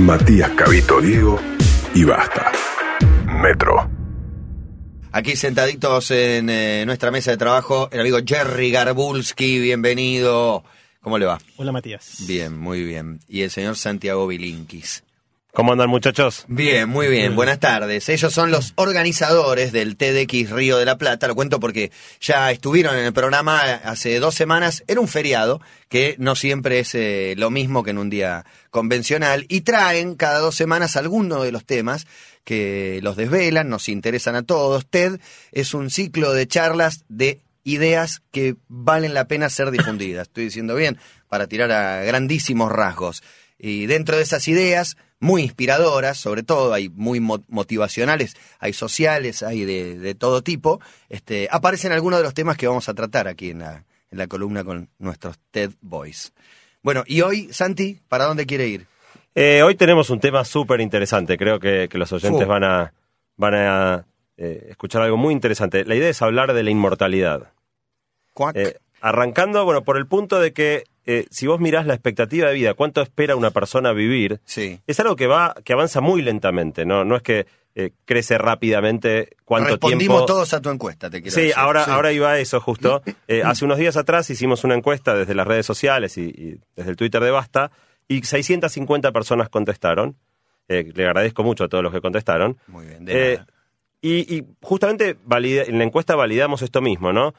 Matías Cabito Diego y basta. Metro. Aquí sentaditos en eh, nuestra mesa de trabajo, el amigo Jerry Garbulski, bienvenido. ¿Cómo le va? Hola Matías. Bien, muy bien. Y el señor Santiago Bilinkis. ¿Cómo andan muchachos? Bien, muy bien. Buenas tardes. Ellos son los organizadores del TDX Río de la Plata. Lo cuento porque ya estuvieron en el programa hace dos semanas. Era un feriado, que no siempre es eh, lo mismo que en un día convencional. Y traen cada dos semanas alguno de los temas que los desvelan, nos interesan a todos. TED es un ciclo de charlas de ideas que valen la pena ser difundidas. Estoy diciendo bien, para tirar a grandísimos rasgos. Y dentro de esas ideas, muy inspiradoras, sobre todo, hay muy motivacionales, hay sociales, hay de, todo tipo, este, aparecen algunos de los temas que vamos a tratar aquí en la, en la columna con nuestros TED Boys. Bueno, y hoy, Santi, ¿para dónde quiere ir? Eh, hoy tenemos un tema súper interesante, creo que, los oyentes van a, van a eh, escuchar algo muy interesante. La idea es hablar de la inmortalidad. Eh, arrancando, bueno, por el punto de que eh, si vos mirás la expectativa de vida, cuánto espera una persona vivir, es algo que va, que avanza muy lentamente, ¿no? No es que eh, crece rápidamente cuánto Respondimos todos a tu encuesta, te quiero sí, Ahora, sí, ahora iba a eso justo. Eh, hace unos días atrás hicimos una encuesta desde las redes sociales y, desde el Twitter de Basta, y 650 personas contestaron. le agradezco mucho a todos los que contestaron. Muy bien, de y, y, justamente en la encuesta validamos esto mismo, ¿no?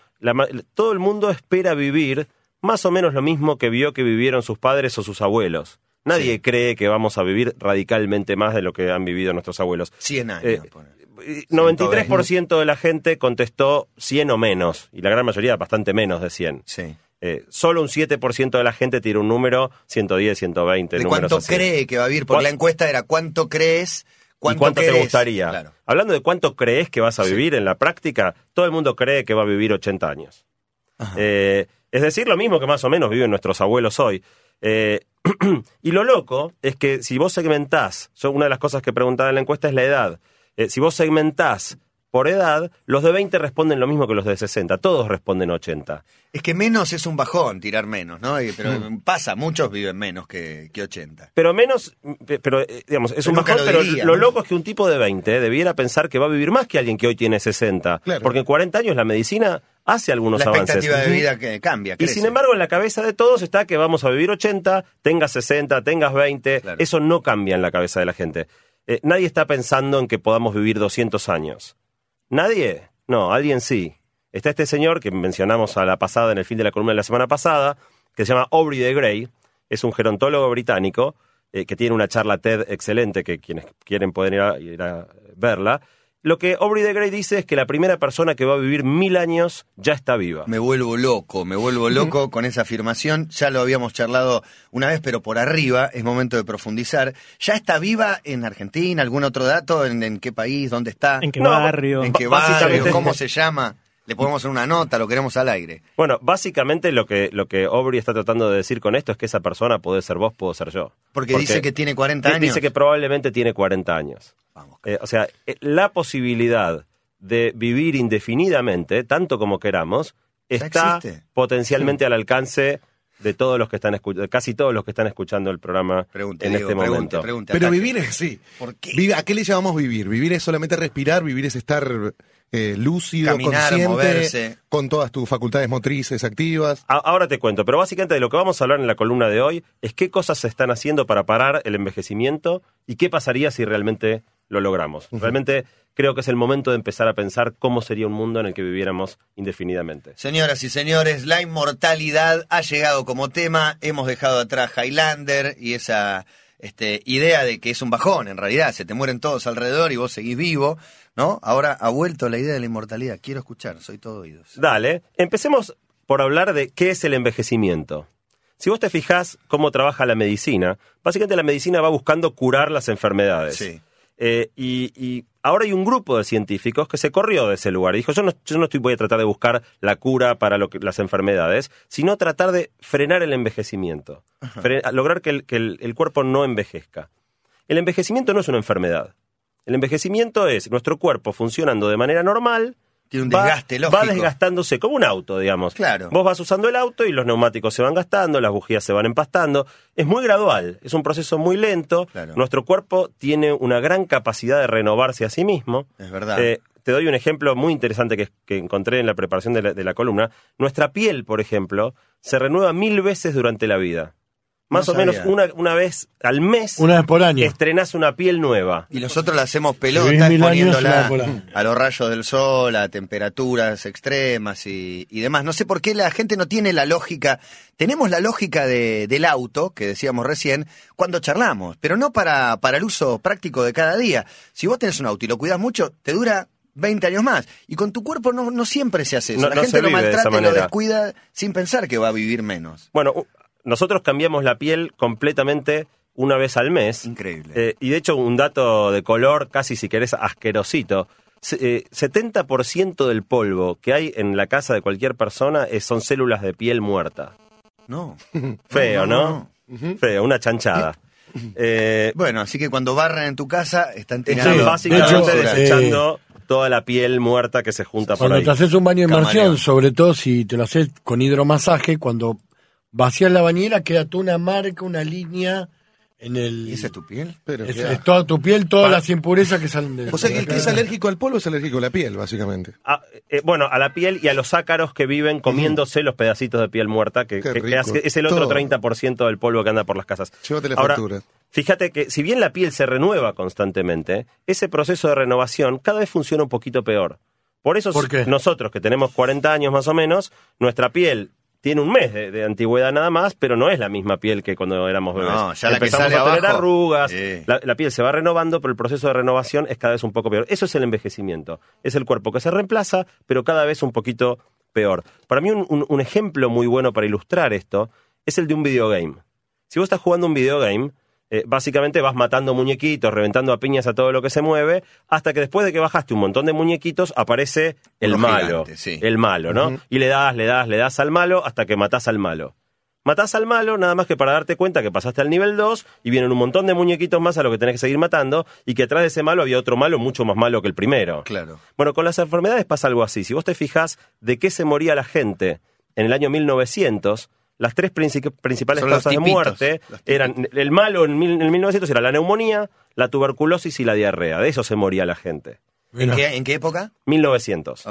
todo el mundo espera vivir más o menos lo mismo que vio que vivieron sus padres o sus abuelos. Nadie cree que vamos a vivir radicalmente más de lo que han vivido nuestros abuelos. 100 años. 93% eh, de la gente contestó 100 o menos, y la gran mayoría bastante menos de 100. Sí. Eh, solo un 7% de la gente tira un número 110, 120. ¿De cuánto cree que va a vivir? Porque la encuesta era ¿cuánto crees? ¿Cuánto, cuánto te gustaría? Hablando de cuánto crees que vas a vivir en la práctica, todo el mundo cree que va a vivir 80 años. Eh, es decir, lo mismo que más o menos viven nuestros abuelos hoy. Eh, y lo loco es que si vos segmentás, yo una de las cosas que preguntaba en la encuesta es la edad. Eh, si vos segmentás por edad, los de 20 responden lo mismo que los de 60, todos responden 80. Es que menos es un bajón, tirar menos, ¿no? Pero mm. pasa, muchos viven menos que, que 80. Pero menos, pero eh, digamos, es un bajón, lo pero lo loco es que un tipo de 20 debiera pensar que va a vivir más que alguien que hoy tiene 60. Porque en 40 años la medicina hace algunos avances. La expectativa de vida que cambia. Y sin embargo, en la cabeza de todos está que vamos a vivir 80, tengas 60, tengas 20. Eso no cambia en la cabeza de la gente. Eh, nadie está pensando en que podamos vivir 200 años. ¿Nadie? No, alguien sí. Está este señor que mencionamos a la pasada, en el fin de la columna de la semana pasada, que se llama Aubrey de Grey. Es un gerontólogo británico eh, que tiene una charla TED excelente que quienes quieren pueden ir a verla lo que Aubrey de Grey dice es que la primera persona que va a vivir mil años ya está viva. Me vuelvo loco, me vuelvo loco con esa afirmación. Ya lo habíamos charlado una vez, pero por arriba es momento de profundizar. ¿Ya está viva en Argentina? ¿Algún otro dato? ¿En, qué país? ¿Dónde está? ¿En qué barrio? ¿En qué barrio? ¿Cómo se llama? Le podemos hacer una nota, lo queremos al aire. Bueno, básicamente lo que, lo que Aubrey está tratando de decir con esto es que esa persona puede ser vos, puedo ser yo. Porque, dice que tiene 40 años. Dice que probablemente tiene 40 años. Eh, o sea, eh, la posibilidad de vivir indefinidamente, tanto como queramos, está potencialmente al alcance de todos los que están escuchando, casi todos los que están escuchando el programa en este momento. Pero vivir es, sí. ¿Por qué? ¿A qué le llamamos vivir? Vivir es solamente respirar, vivir es estar eh, lúcido, consciente, con todas tus facultades motrices activas. ahora te cuento, pero básicamente de lo que vamos a hablar en la columna de hoy es qué cosas se están haciendo para parar el envejecimiento y qué pasaría si realmente lo logramos. Realmente creo que es el momento de empezar a pensar cómo sería un mundo en el que viviéramos indefinidamente. Señoras y señores, la inmortalidad ha llegado como tema. Hemos dejado atrás Highlander y esa este, idea de que es un bajón, en realidad, se te mueren todos alrededor y vos seguís vivo, ¿no? Ahora ha vuelto la idea de la inmortalidad. Quiero escuchar, soy todo oídos. Dale, empecemos por hablar de qué es el envejecimiento. Si vos te fijás cómo trabaja la medicina, básicamente la medicina va buscando curar las enfermedades. Sí. Eh, y, ahora hay un grupo de científicos que se corrió de ese lugar y dijo, yo no, yo no estoy, voy a tratar de buscar la cura para las enfermedades, sino tratar de frenar el envejecimiento, lograr que, el, cuerpo no envejezca. El envejecimiento no es una enfermedad. El envejecimiento es nuestro cuerpo funcionando de manera normal, Tiene un desgaste lógico. Va desgastándose como un auto, digamos. Claro. Vos vas usando el auto y los neumáticos se van gastando, las bujías se van empastando. Es muy gradual, es un proceso muy lento. Nuestro cuerpo tiene una gran capacidad de renovarse a sí mismo. Es verdad. Eh, te doy un ejemplo muy interesante que, encontré en la preparación de la columna. Nuestra piel, por ejemplo, se renueva mil veces durante la vida. Más o menos una, una vez al mes. Una vez por año. Estrenás una piel nueva. Y nosotros la hacemos pelota exponiéndola a los rayos del sol, a temperaturas extremas y, demás. No sé por qué la gente no tiene la lógica. Tenemos la lógica de, del auto, que decíamos recién, cuando charlamos, pero no para, para el uso práctico de cada día. Si vos tenés un auto y lo cuidas mucho, te dura 20 años más. Y con tu cuerpo no, no siempre se hace eso. la gente lo maltrata y lo descuida sin pensar que va a vivir menos. Bueno, nosotros cambiamos la piel completamente una vez al mes. Increíble. Eh, y de hecho, un dato de color casi, si querés, asquerosito. 70% eh, del polvo que hay en la casa de cualquier persona son células de piel muerta. No. Feo, ¿no? Feo, una chanchada. Eh, bueno, así que cuando barran en tu casa, están tirando. básicamente desechando toda la piel muerta que se junta por ahí. Cuando te haces un baño de inmersión, sobre todo si te lo haces con hidromasaje, cuando vacías la bañera, queda toda una marca, una línea en el... ¿Y esa es tu piel? Pero es, toda tu piel, todas las impurezas que salen de... O sea que el que es alérgico al polvo es alérgico a la piel, básicamente. Ah, eh, bueno, a la piel y a los ácaros que viven comiéndose los pedacitos de piel muerta, que, es el otro 30% del polvo que anda por las casas. Llévate la factura. Fíjate que si bien la piel se renueva constantemente, ese proceso de renovación cada vez funciona un poquito peor. Por eso nosotros que tenemos 40 años más o menos, nuestra piel tiene un mes de, antigüedad nada más, pero no es la misma piel que cuando éramos bebés. No, ya Empezamos la que a tener arrugas, la, piel se va renovando, pero el proceso de renovación es cada vez un poco peor. Eso es el envejecimiento. Es el cuerpo que se reemplaza, pero cada vez un poquito peor. Para mí un ejemplo muy bueno para ilustrar esto es el de un videogame. Si vos estás jugando un videogame, eh, básicamente vas matando muñequitos, reventando a piñas a todo lo que se mueve, hasta que después de que bajaste un montón de muñequitos, aparece el malo. El malo, ¿no? Y le das, le das, le das al malo hasta que matás al malo. Matás al malo nada más que para darte cuenta que pasaste al nivel 2 y vienen un montón de muñequitos más a lo que tenés que seguir matando y que atrás de ese malo había otro malo mucho más malo que el primero. Claro. Bueno, con las enfermedades pasa algo así. Si vos te fijas de qué se moría la gente en el año 1900, las tres principales causas de muerte eran el malo en, el 1900 era la neumonía, la tuberculosis y la diarrea. De eso se moría la gente. ¿En qué, época? 1900.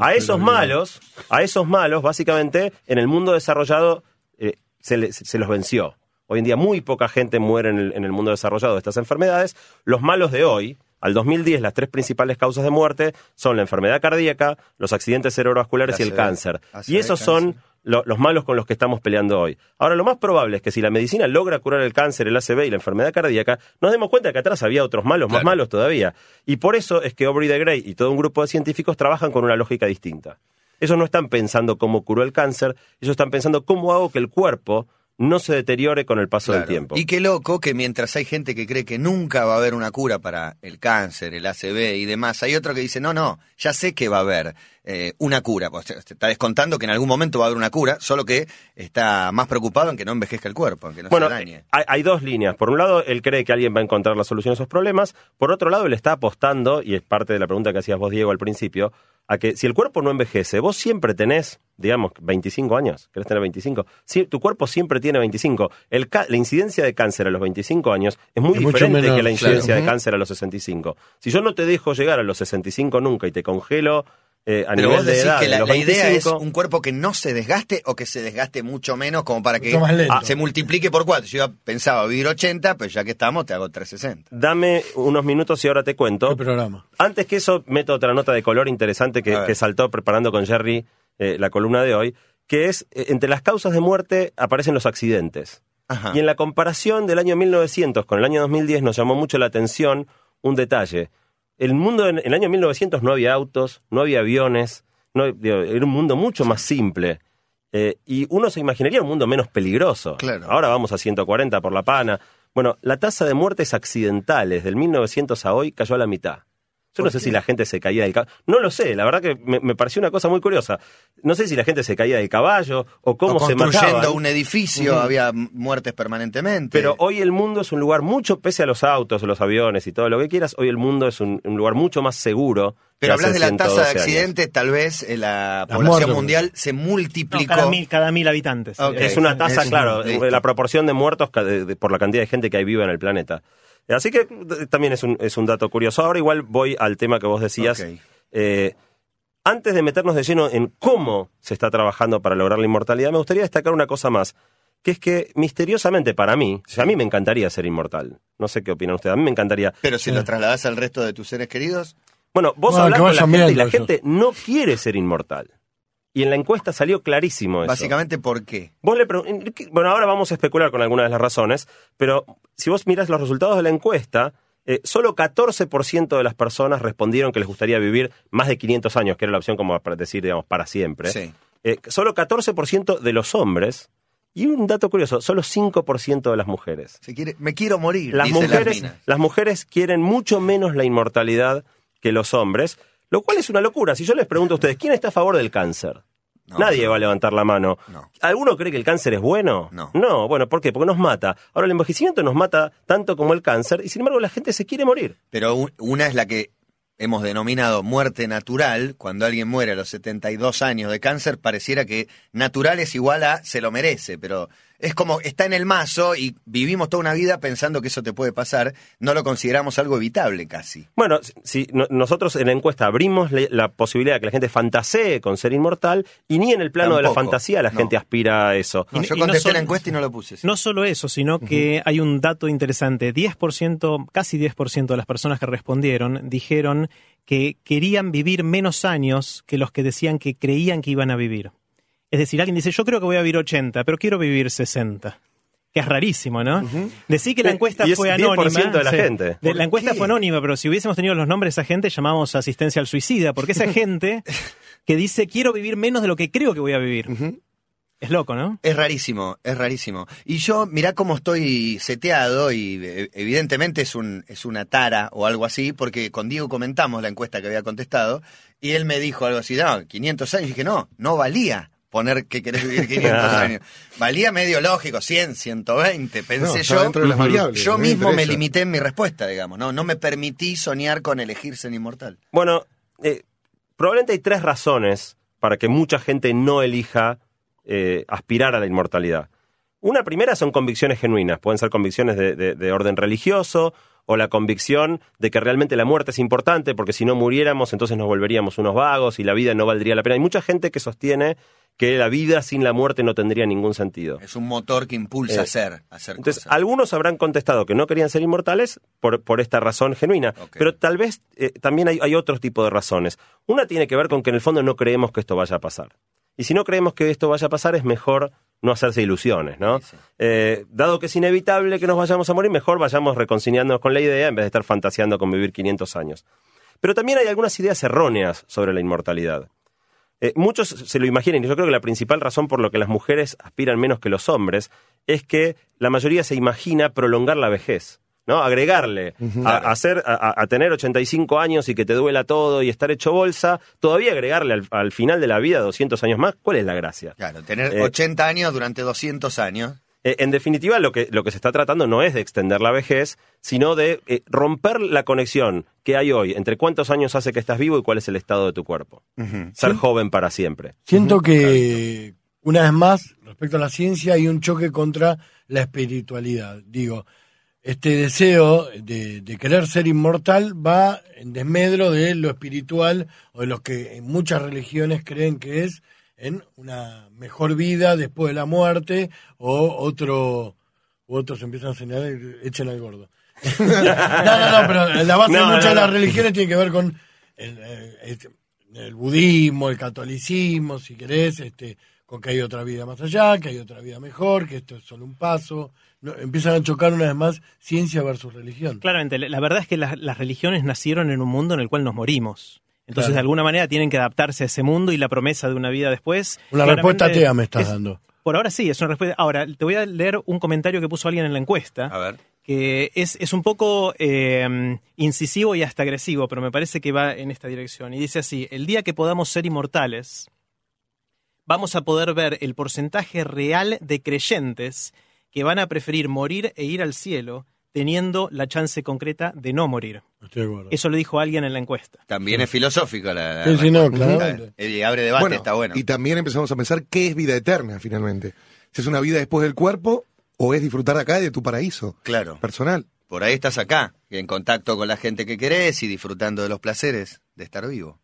a esos malos, a esos malos, básicamente, en el mundo desarrollado eh, se, los venció. Hoy en día muy poca gente muere en el, en el mundo desarrollado de estas enfermedades. Los malos de hoy, al 2010, las tres principales causas de muerte son la enfermedad cardíaca, los accidentes cerebrovasculares y el cáncer. Y esos son los malos con los que estamos peleando hoy. Ahora, lo más probable es que si la medicina logra curar el cáncer, el ACV y la enfermedad cardíaca, nos demos cuenta que atrás había otros malos, más malos todavía. Y por eso es que Aubrey de Grey y todo un grupo de científicos trabajan con una lógica distinta. Ellos no están pensando cómo curó el cáncer, ellos están pensando cómo hago que el cuerpo no se deteriore con el paso del tiempo. Y qué loco que mientras hay gente que cree que nunca va a haber una cura para el cáncer, el ACV y demás, hay otro que dice, no, no, ya sé que va a haber eh, una cura. Pues te, está descontando que en algún momento va a haber una cura, solo que está más preocupado en que no envejezca el cuerpo, en que no bueno, se dañe. Hay, hay dos líneas. Por un lado, él cree que alguien va a encontrar la solución a esos problemas. Por otro lado, él está apostando, y es parte de la pregunta que hacías vos, Diego, al principio, a que si el cuerpo no envejece, vos siempre tenés, digamos, 25 años, querés tener 25, si, tu cuerpo siempre tiene 25. El la incidencia de cáncer a los 25 años es muy diferente que la incidencia de cáncer a los 65. Si yo no te dejo llegar a los 65 nunca y te congelo eh, a nivel de edad, que la, idea es un cuerpo que no se desgaste o que se desgaste mucho menos como para que se multiplique por cuatro. Yo pensaba vivir 80, pero ya que estamos te hago 360. Dame unos minutos y ahora te cuento. El programa. Antes que eso, meto otra nota de color interesante que, saltó preparando con Jerry eh, la columna de hoy, que es, eh, entre las causas de muerte aparecen los accidentes. Y en la comparación del año 1900 con el año 2010 nos llamó mucho la atención un detalle el mundo en el año 1900 no había autos, no había aviones, no, era un mundo mucho más simple. Eh, y uno se imaginaría un mundo menos peligroso. Ahora vamos a 140 por la pana. Bueno, la tasa de muertes accidentales del 1900 a hoy cayó a la mitad. Yo no sé si la gente se caía del caballo. No lo sé, la verdad que me, pareció una cosa muy curiosa. No sé si la gente se caía del caballo o cómo se mataba. Construyendo un edificio había muertes permanentemente. Pero hoy el mundo es un lugar mucho, pese a los autos, los aviones y todo lo que quieras, hoy el mundo es un, lugar mucho más seguro. Pero hablas de la tasa de accidentes, tal vez eh, la, población mundial se multiplicó. cada, mil, habitantes. Es una tasa, claro, la proporción de muertos por la cantidad de gente que hay viva en el planeta. Así que también es un, es un dato curioso. Ahora igual voy al tema que vos decías. Eh, antes de meternos de lleno en cómo se está trabajando para lograr la inmortalidad, me gustaría destacar una cosa más, que es que misteriosamente para mí, a mí me encantaría ser inmortal. No sé qué opinan ustedes, a mí me encantaría. Pero si lo trasladas al resto de tus seres queridos. Bueno, vos hablas con la gente y la gente no quiere ser inmortal. Y en la encuesta salió clarísimo eso. Básicamente, ¿por qué? Vos le bueno, ahora vamos a especular con algunas de las razones, pero si vos mirás los resultados de la encuesta, eh, solo 14% de las personas respondieron que les gustaría vivir más de 500 años, que era la opción como para decir, digamos, para siempre. Sí. Eh, solo 14% de los hombres y un dato curioso, solo 5% de las mujeres. quiere, me quiero morir. Las mujeres, las mujeres quieren mucho menos la inmortalidad que los hombres. Lo cual es una locura. Si yo les pregunto a ustedes, ¿quién está a favor del cáncer? Nadie va a levantar la mano. ¿Alguno cree que el cáncer es bueno? No. No, bueno, ¿por qué? Porque nos mata. Ahora, el envejecimiento nos mata tanto como el cáncer y sin embargo la gente se quiere morir. Pero una es la que hemos denominado muerte natural, cuando alguien muere a los 72 años de cáncer, pareciera que natural es igual a se lo merece, pero es como está en el mazo y vivimos toda una vida pensando que eso te puede pasar, no lo consideramos algo evitable casi. Bueno, si nosotros en la encuesta abrimos la posibilidad de que la gente fantasee con ser inmortal y ni en el plano de la fantasía la gente aspira a eso. yo contesté la encuesta y no lo puse. No solo eso, sino que hay un dato interesante, 10%, casi 10% de las personas que respondieron dijeron que querían vivir menos años que los que decían que creían que iban a vivir. Es decir, alguien dice, yo creo que voy a vivir 80, pero quiero vivir 60 que es rarísimo, ¿no? Decir que la encuesta fue anónima. de la gente. la encuesta fue anónima, pero si hubiésemos tenido los nombres de esa gente, llamamos asistencia al suicida, porque esa gente que dice quiero vivir menos de lo que creo que voy a vivir. Es loco, ¿no? Es rarísimo, es rarísimo. Y yo, mirá cómo estoy seteado y eh, evidentemente es, un, es una tara o algo así, porque con Diego comentamos la encuesta que había contestado y él me dijo algo así, no, 500 años, y dije, no, no valía poner que querés vivir 500 años. Valía medio lógico, 100, 120, pensé yo. yo mismo me limité en mi respuesta, digamos, ¿no? No me permití soñar con elegir ser inmortal. Bueno, eh, probablemente hay tres razones para que mucha gente no elija eh, aspirar a la inmortalidad. Una primera son convicciones genuinas, pueden ser convicciones de orden religioso o la convicción de que realmente la muerte es importante porque si no muriéramos entonces nos volveríamos unos vagos y la vida no valdría la pena. Hay mucha gente que sostiene que la vida sin la muerte no tendría ningún sentido. Es un motor que impulsa a eh, hacer, Entonces, algunos habrán contestado que no querían ser inmortales por, por esta razón genuina, pero tal vez eh, también hay, hay otro tipo de razones. Una tiene que ver con que en el fondo no creemos que esto vaya a pasar. Y si no creemos que esto vaya a pasar, es mejor no hacerse ilusiones, ¿no? Eh, dado que es inevitable que nos vayamos a morir, mejor vayamos reconciliándonos con la idea en vez de estar fantaseando con vivir 500 años. Pero también hay algunas ideas erróneas sobre la inmortalidad. Eh, muchos se lo imaginan, y yo creo que la principal razón por lo que las mujeres aspiran menos que los hombres es que la mayoría se imagina prolongar la vejez. ¿no? Agregarle a, hacer, a, tener 85 años y que te duela todo y estar hecho bolsa, todavía agregarle al, final de la vida 200 años más, ¿cuál es la gracia? Claro, tener 80 eh, años durante 200 años. Eh, en definitiva, lo que, lo que se está tratando no es de extender la vejez, sino de eh, romper la conexión que hay hoy entre cuántos años hace que estás vivo y cuál es el estado de tu cuerpo. Ser joven para siempre. Siento que, una vez más, respecto a la ciencia, hay un choque contra la espiritualidad. Digo, este deseo de, de, querer ser inmortal va en desmedro de lo espiritual o de lo que en muchas religiones creen que es en una mejor vida después de la muerte o otro otros empiezan a señalar echen al gordo. no, no, no, pero la base de muchas de las religiones tiene que ver con el, este, el, budismo, el catolicismo, si querés, este, con que hay otra vida más allá, que hay otra vida mejor, que esto es solo un paso. empiezan a chocar una vez más ciencia versus religión. Claramente, la verdad es que las religiones nacieron en un mundo en el cual nos morimos. Entonces, de alguna manera tienen que adaptarse a ese mundo y la promesa de una vida después. Una respuesta atea me estás dando. Por ahora sí, es una respuesta. Ahora, te voy a leer un comentario que puso alguien en la encuesta. A ver. que es, es un poco eh, incisivo y hasta agresivo, pero me parece que va en esta dirección. Y dice así, el día que podamos ser inmortales, vamos a poder ver el porcentaje real de creyentes que van a preferir morir e ir al cielo teniendo la chance concreta de no morir. Eso lo dijo alguien en la encuesta. También es filosófico la. Sí, sí, no, claro. Y abre debate, está bueno. Y también empezamos a pensar qué es vida eterna, finalmente. Si es una vida después del cuerpo o es disfrutar acá de tu paraíso. Claro. Personal. Por ahí estás acá, en contacto con la gente que querés y disfrutando de los placeres de estar vivo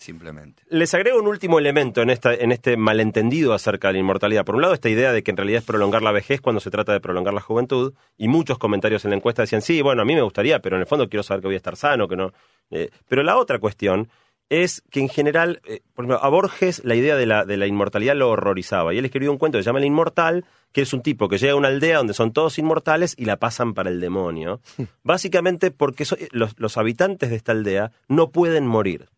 simplemente. Les agrego un último elemento en, esta, en este malentendido acerca de la inmortalidad. Por un lado, esta idea de que en realidad es prolongar la vejez cuando se trata de prolongar la juventud, y muchos comentarios en la encuesta decían, sí, bueno, a mí me gustaría, pero en el fondo quiero saber que voy a estar sano, que no. Eh, pero la otra cuestión es que en general, eh, por ejemplo, a Borges la idea de la, de la inmortalidad lo horrorizaba, y él escribió un cuento que se llama El Inmortal, que es un tipo que llega a una aldea donde son todos inmortales y la pasan para el demonio, básicamente porque los, los habitantes de esta aldea no pueden morir.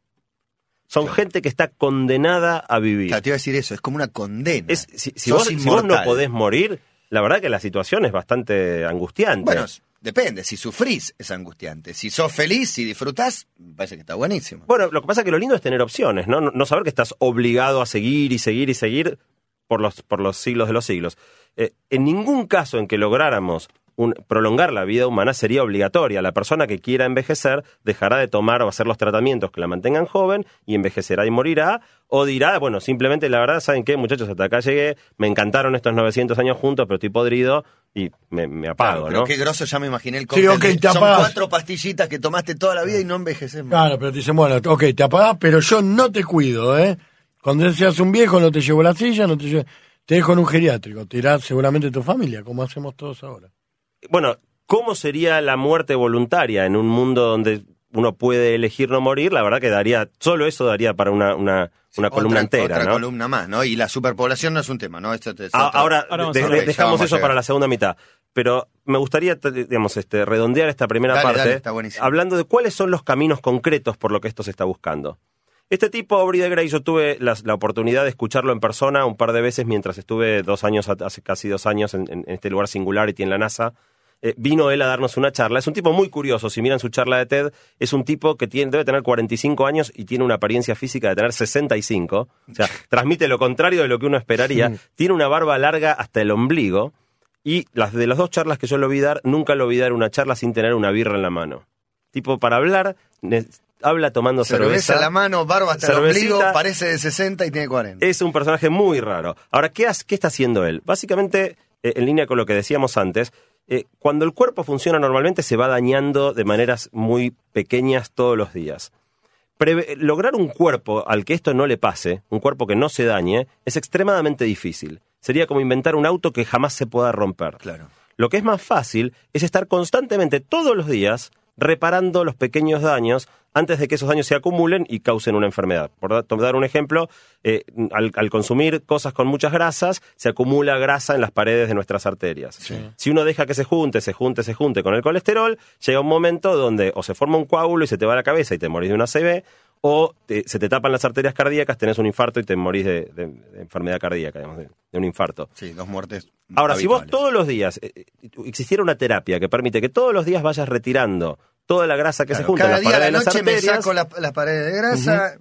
Son gente que está condenada a vivir. Claro, te iba a decir eso, es como una condena. si, vos, no podés morir, la verdad que la situación es bastante angustiante. Bueno, depende, si sufrís es angustiante. Si sos feliz, si disfrutás, me parece que está buenísimo. Bueno, lo que pasa es que lo lindo es tener opciones, ¿no? No, saber que estás obligado a seguir y seguir y seguir por los, por los siglos de los siglos. Eh, en ningún caso en que lográramos prolongar la vida humana sería obligatoria. La persona que quiera envejecer dejará de tomar o hacer los tratamientos que la mantengan joven y envejecerá y morirá. O dirá, bueno, simplemente la verdad, ¿saben qué, muchachos? Hasta acá llegué, me encantaron estos 900 años juntos, pero estoy podrido y me, apago, pero qué grosso, ya me imaginé el cóctel. Son cuatro pastillitas que tomaste toda la vida y no envejeces Claro, pero te dicen, bueno, ok, te apagas, pero yo no te cuido, ¿eh? Cuando seas un viejo no te llevo la silla, no te llevo... Te dejo en un geriátrico, te irá seguramente tu familia, como hacemos todos ahora bueno, ¿cómo sería la muerte voluntaria en un mundo donde uno puede elegir no morir? La verdad que daría, solo eso daría para una, una, columna entera, otra columna más, ¿no? Y la superpoblación no es un tema, ¿no? Esto ah, ahora, dejamos eso para la segunda mitad. Pero me gustaría, digamos, este, redondear esta primera parte hablando de cuáles son los caminos concretos por lo que esto se está buscando. Este tipo, Aubrey de Grey, yo tuve la, oportunidad de escucharlo en persona un par de veces mientras estuve dos años, hace casi dos años en, en este lugar Singularity en la NASA, eh, vino él a darnos una charla. Es un tipo muy curioso, si miran su charla de TED, es un tipo que tiene, debe tener 45 años y tiene una apariencia física de tener 65. O sea, transmite lo contrario de lo que uno esperaría. Tiene una barba larga hasta el ombligo. Y las de las dos charlas que yo lo vi dar, nunca lo vi dar una charla sin tener una birra en la mano. Tipo, para hablar, habla tomando cerveza. Cerveza en la mano, barba hasta el ombligo, parece de 60 y tiene 40. Es un personaje muy raro. Ahora, ¿qué, qué está haciendo él? Básicamente, eh, en línea con lo que decíamos antes, eh, cuando el cuerpo funciona normalmente se va dañando de maneras muy pequeñas todos los días. lograr un cuerpo al que esto no le pase, un cuerpo que no se dañe, es extremadamente difícil. Sería como inventar un auto que jamás se pueda romper. Claro. Lo que es más fácil es estar constantemente todos los días reparando los pequeños daños antes de que esos daños se acumulen y causen una enfermedad. Por dar un ejemplo, eh, al, consumir cosas con muchas grasas, se acumula grasa en las paredes de nuestras arterias. Si uno deja que se junte, se junte, se junte con el colesterol, llega un momento donde o se forma un coágulo y se te va la cabeza y te morís de una CB, o se te tapan las arterias cardíacas, tenés un infarto y te morís de, enfermedad cardíaca, digamos, de, un infarto. Sí, dos muertes. Ahora, si vos todos los días eh, eh, existiera una terapia que permite que todos los días vayas retirando toda la grasa que se junta cada día la noche me saco las paredes de grasa,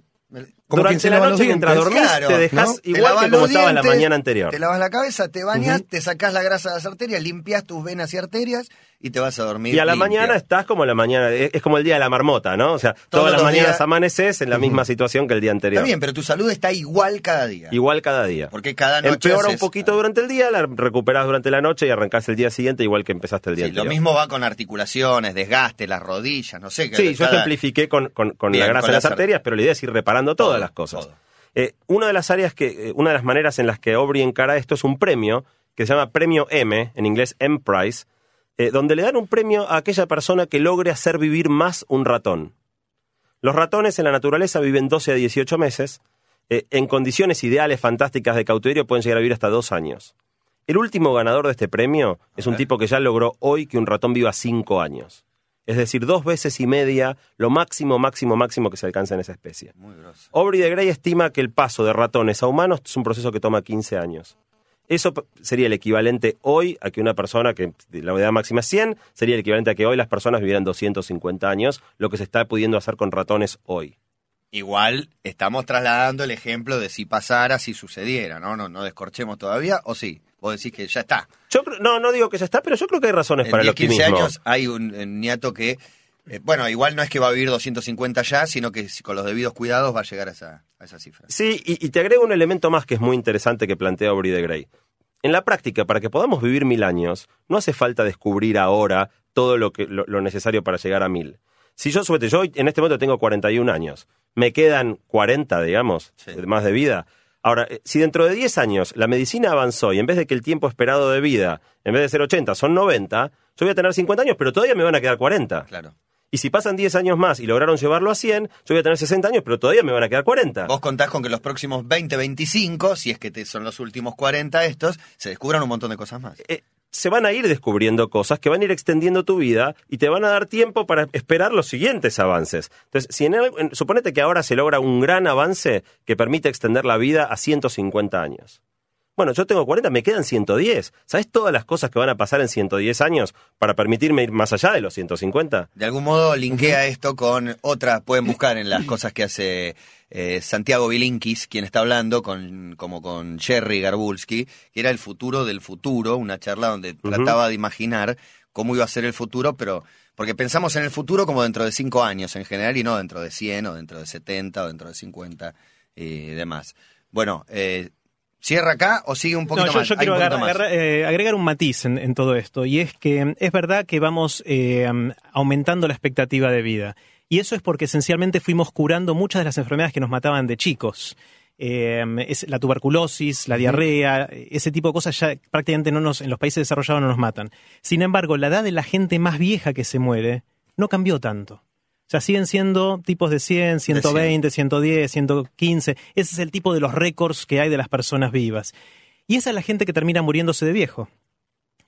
durante la noche mientras dormís te dejas igual que como estaba la mañana anterior. Te lavas la cabeza, te bañas, te sacás la grasa de las arterias, limpias tus venas y arterias y te vas a dormir. Y a la mañana estás como la mañana, es como el día de la marmota, ¿no? O sea, todas las mañanas amaneces en la misma situación que el día anterior. Está bien, pero tu salud está igual cada día. Igual cada día. Porque cada noche. Empeora un poquito durante el día, la recuperas durante la noche y arrancás el día siguiente igual que empezaste el día anterior. Lo mismo va con articulaciones, desgaste, las rodillas, no sé. Sí, yo ejemplifiqué con, con, la grasa de las arterias, pero la idea es ir reparando todas las cosas. Eh, una de las áreas que, eh, una de las maneras en las que Aubrey encara esto es un premio que se llama Premio M, en inglés M Prize, eh, donde le dan un premio a aquella persona que logre hacer vivir más un ratón. Los ratones en la naturaleza viven 12 a 18 meses, en condiciones ideales, fantásticas de cautiverio pueden llegar a vivir hasta dos años. El último ganador de este premio es un tipo que ya logró hoy que un ratón viva cinco años. Es decir, dos veces y media lo máximo, máximo, máximo que se alcanza en esa especie. Muy Aubrey de Grey estima que el paso de ratones a humanos es un proceso que toma 15 años. Eso sería el equivalente hoy a que una persona, que la edad máxima es 100, sería el equivalente a que hoy las personas vivieran 250 años, lo que se está pudiendo hacer con ratones hoy. Igual estamos trasladando el ejemplo de si pasara, si sucediera, ¿no? No, no descorchemos todavía, ¿o sí? Vos decís que ya está. Yo no, no digo que ya está, pero yo creo que hay razones para el optimismo. En 15 años hay un, niato que, eh, bueno, igual no es que va a vivir 250 ya, sino que con los debidos cuidados va a llegar a esa, a esa cifra. Sí, y, te agrego un elemento más que es muy interesante que plantea Aubrey de Grey. En la práctica, para que podamos vivir mil años, no hace falta descubrir ahora todo lo, que, lo, necesario para llegar a mil. Si yo, suerte, yo en este momento tengo 41 años, me quedan 40, digamos, más de vida. Ahora, eh, si dentro de 10 años la medicina avanzó y en vez de que el tiempo esperado de vida, en vez de ser 80, son 90, yo voy a tener 50 años, pero todavía me van a quedar 40. Claro. Y si pasan 10 años más y lograron llevarlo a 100, yo voy a tener 60 años, pero todavía me van a quedar 40. Vos contás con que los próximos 20, 25, si es que son los últimos 40 estos, se descubran un montón de cosas más. Eh, se van a ir descubriendo cosas que van a ir extendiendo tu vida y te van a dar tiempo para esperar los siguientes avances. Entonces, si en, suponete que ahora se logra un gran avance que permite extender la vida a 150 años. Bueno, yo tengo 40, me quedan 110. ¿Sabes todas las cosas que van a pasar en 110 años para permitirme ir más allá de los 150? De algún modo linkea esto con otras, pueden buscar en las cosas que hace eh, Santiago Bilinkis, quien está hablando, con, como con Jerry Garbulski, que era el futuro del futuro, una charla donde trataba de imaginar cómo iba a ser el futuro, pero porque pensamos en el futuro como dentro de 5 años en general y no dentro de 100 o dentro de 70 o dentro de 50 y demás. Bueno, eh, ¿Cierra acá o sigue un poquito no, yo, más? Yo quiero eh, agregar un matiz en, todo esto, y es que es verdad que vamos eh, aumentando la expectativa de vida. Y eso es porque esencialmente fuimos curando muchas de las enfermedades que nos mataban de chicos. Eh, es la tuberculosis, la diarrea, ese tipo de cosas ya prácticamente no nos, en los países desarrollados no nos matan. Sin embargo, la edad de la gente más vieja que se muere no cambió tanto sea, siguen siendo tipos de 100, 120, 110, 115. Ese es el tipo de los récords que hay de las personas vivas. Y esa es la gente que termina muriéndose de viejo.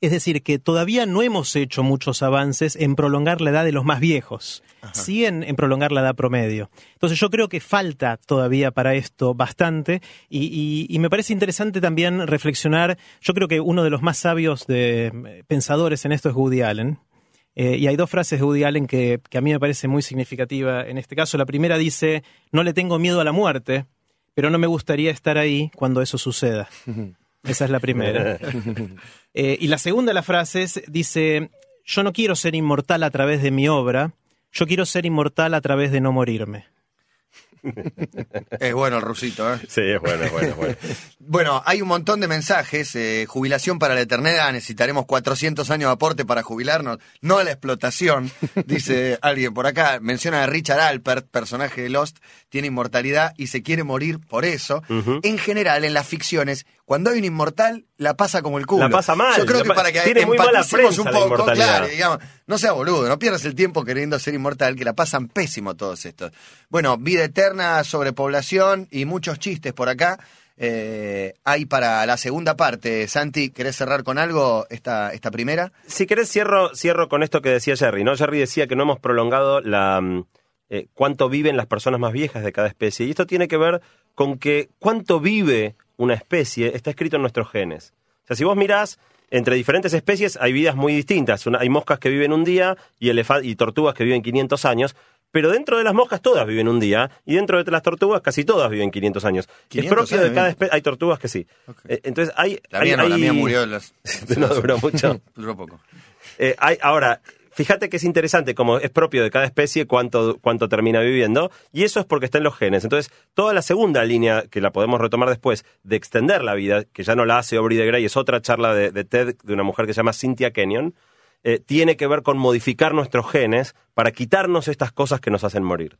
Es decir, que todavía no hemos hecho muchos avances en prolongar la edad de los más viejos, sí en, prolongar la edad promedio. Entonces yo creo que falta todavía para esto bastante y, y, me parece interesante también reflexionar, yo creo que uno de los más sabios de, eh, pensadores en esto es Woody Allen, eh, y hay dos frases de Woody Allen que, a mí me parece muy significativa en este caso. La primera dice, no le tengo miedo a la muerte, pero no me gustaría estar ahí cuando eso suceda. Esa es la primera. Eh, y la segunda de las frases dice, yo no quiero ser inmortal a través de mi obra, yo quiero ser inmortal a través de no morirme. Es bueno el rusito, ¿eh? Sí, es bueno, es bueno, bueno. bueno, hay un montón de mensajes. Eh, jubilación para la eternidad, necesitaremos 400 años de aporte para jubilarnos, no a la explotación, dice alguien por acá. Menciona a Richard Alpert, personaje de Lost, tiene inmortalidad y se quiere morir por eso. En general, en las ficciones, cuando hay un inmortal, la pasa como el culo. La pasa mal. Yo creo que para que tiene muy mala prensa un poco, claro, digamos, no sea boludo, no pierdas el tiempo queriendo ser inmortal, que la pasan pésimo todos estos. Bueno, vida eterna, sobrepoblación y muchos chistes por acá. Eh, hay para la segunda parte. Santi, ¿querés cerrar con algo esta, esta primera? Si querés, cierro, cierro con esto que decía Jerry, ¿no? Jerry decía que no hemos prolongado la mm, eh, cuánto viven las personas más viejas de cada especie. Y esto tiene que ver con que cuánto vive una especie está escrito en nuestros genes. O sea, si vos mirás, entre diferentes especies hay vidas muy distintas. hay moscas que viven un día y, y tortugas que viven 500 años, pero dentro de las moscas todas viven un día y dentro de las tortugas casi todas viven 500 años. es propio de cada especie. Hay tortugas que sí. Eh, entonces hay. La mía, no, la mía murió. Las... no duró mucho. duró poco. Eh, hay, ahora, fíjate que es interesante, como es propio de cada especie, cuánto, cuánto termina viviendo, y eso es porque está en los genes. Entonces, toda la segunda línea, que la podemos retomar después, de extender la vida, que ya no la hace Aubrey de Grey, es otra charla de, TED de una mujer que se llama Cynthia Kenyon, eh, tiene que ver con modificar nuestros genes para quitarnos estas cosas que nos hacen morir.